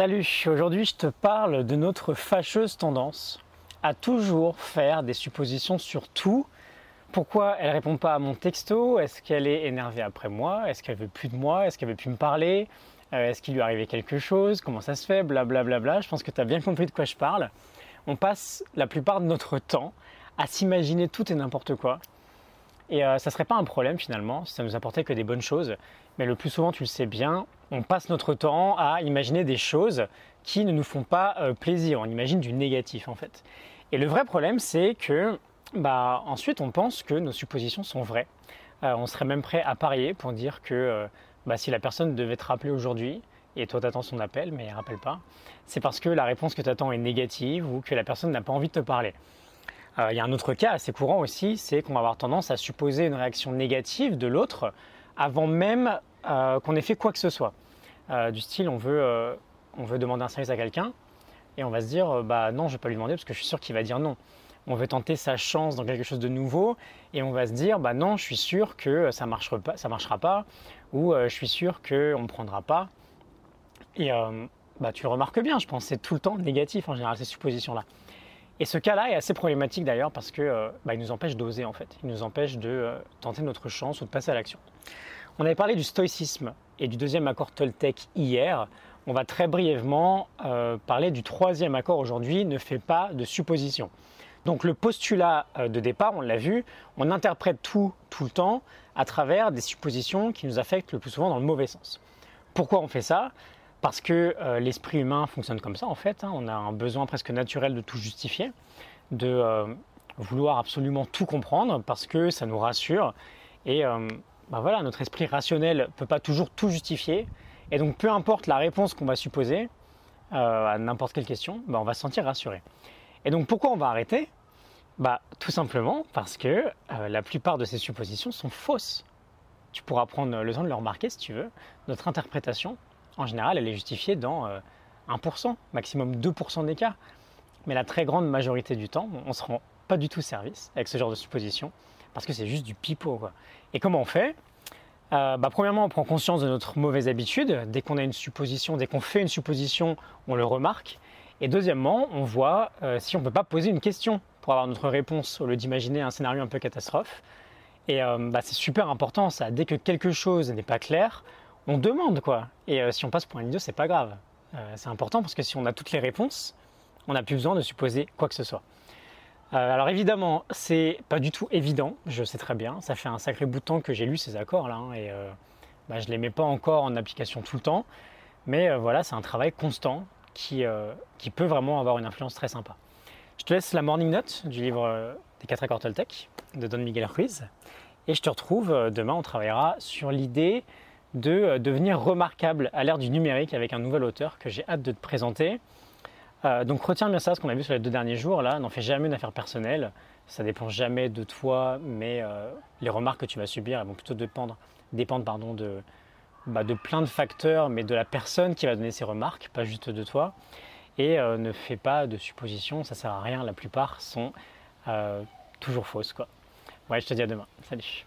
Salut, aujourd'hui je te parle de notre fâcheuse tendance à toujours faire des suppositions sur tout. Pourquoi elle répond pas à mon texto? Est-ce qu'elle est énervée après moi? Est-ce qu'elle veut plus de moi? Est-ce qu'elle veut plus me parler? Euh, Est-ce qu'il lui est arrivé quelque chose? Comment ça se fait? Blablabla. Bla bla. Je pense que tu as bien compris de quoi je parle. On passe la plupart de notre temps à s'imaginer tout et n'importe quoi. Et euh, ça serait pas un problème finalement si ça nous apportait que des bonnes choses. Mais le plus souvent, tu le sais bien, on passe notre temps à imaginer des choses qui ne nous font pas euh, plaisir. On imagine du négatif en fait. Et le vrai problème, c'est que bah, ensuite on pense que nos suppositions sont vraies. Euh, on serait même prêt à parier pour dire que euh, bah, si la personne devait te rappeler aujourd'hui, et toi t'attends son appel, mais elle rappelle pas, c'est parce que la réponse que tu attends est négative ou que la personne n'a pas envie de te parler. Il y a un autre cas assez courant aussi, c'est qu'on va avoir tendance à supposer une réaction négative de l'autre avant même qu'on ait fait quoi que ce soit. Euh, du style, on veut, euh, on veut demander un service à quelqu'un et on va se dire, bah non, je ne vais pas lui demander parce que je suis sûr qu'il va dire non. On veut tenter sa chance dans quelque chose de nouveau et on va se dire, bah non, je suis sûr que ça marchera marchera pas ou je suis sûr ne me prendra pas. Et bah, tu le remarques bien, je pense, c'est tout le temps négatif en général, ces suppositions-là. Et ce cas-là est assez problématique d'ailleurs parce que bah, il nous empêche d'oser en fait. Il nous empêche de tenter notre chance ou de passer à l'action. On avait parlé du stoïcisme et du deuxième accord Toltec hier. On va très brièvement euh, parler du troisième accord aujourd'hui, ne fait pas de supposition. Donc le postulat euh, de départ, on l'a vu, on interprète tout tout le temps à travers des suppositions qui nous affectent le plus souvent dans le mauvais sens. Pourquoi on fait ça? Parce que euh, l'esprit humain fonctionne comme ça en fait. Hein. on a un besoin presque naturel de tout justifier, de vouloir absolument tout comprendre parce que ça nous rassure et bah voilà, notre esprit rationnel ne peut pas toujours tout justifier. Et donc peu importe la réponse qu'on va supposer euh, à n'importe quelle question, bah on va se sentir rassuré. Et donc pourquoi on va arrêter? Bah, Tout simplement parce que euh, la plupart de ces suppositions sont fausses. Tu pourras prendre le temps de le remarquer si tu veux. Notre interprétation, en général, elle est justifiée dans 1%, euh, maximum 2% des cas. Mais la très grande majorité du temps, on ne se rend pas du tout service avec ce genre de supposition parce que c'est juste du pipeau. Quoi. Et comment on fait? Euh, bah, Premièrement, on prend conscience de notre mauvaise habitude. Dès qu'on a une supposition, dès qu'on fait une supposition, on le remarque. Et deuxièmement, on voit euh, si on ne peut pas poser une question pour avoir notre réponse au lieu d'imaginer un scénario un peu catastrophe. Et euh, bah, c'est super important ça. Dès que quelque chose n'est pas clair, on demande quoi. Et si on passe pour un idiot, c'est pas grave. c'est important parce que si on a toutes les réponses, on n'a plus besoin de supposer quoi que ce soit. Euh, alors évidemment, c'est pas du tout évident, je sais très bien. Ça fait un sacré bout de temps que j'ai lu ces accords là, hein, et euh, bah, je les mets pas encore en application tout le temps. Mais euh, voilà, c'est un travail constant qui, qui peut vraiment avoir une influence très sympa. Je te laisse la morning note du livre des 4 accords Toltec de Don Miguel Ruiz. Et je te retrouve demain, on travaillera sur l'idée de devenir remarquable à l'ère du numérique avec un nouvel auteur que j'ai hâte de te présenter. Euh, donc retiens bien ça, ce qu'on a vu sur les deux derniers jours, là, n'en fais jamais une affaire personnelle, ça dépend jamais de toi, mais euh, les remarques que tu vas subir, elles vont plutôt dépendre, dépendre pardon, de, bah, de plein de facteurs, mais de la personne qui va donner ces remarques, pas juste de toi. Et euh, ne fais pas de suppositions, ça sert à rien, la plupart sont toujours fausses. Quoi. Ouais, je te dis à demain. Salut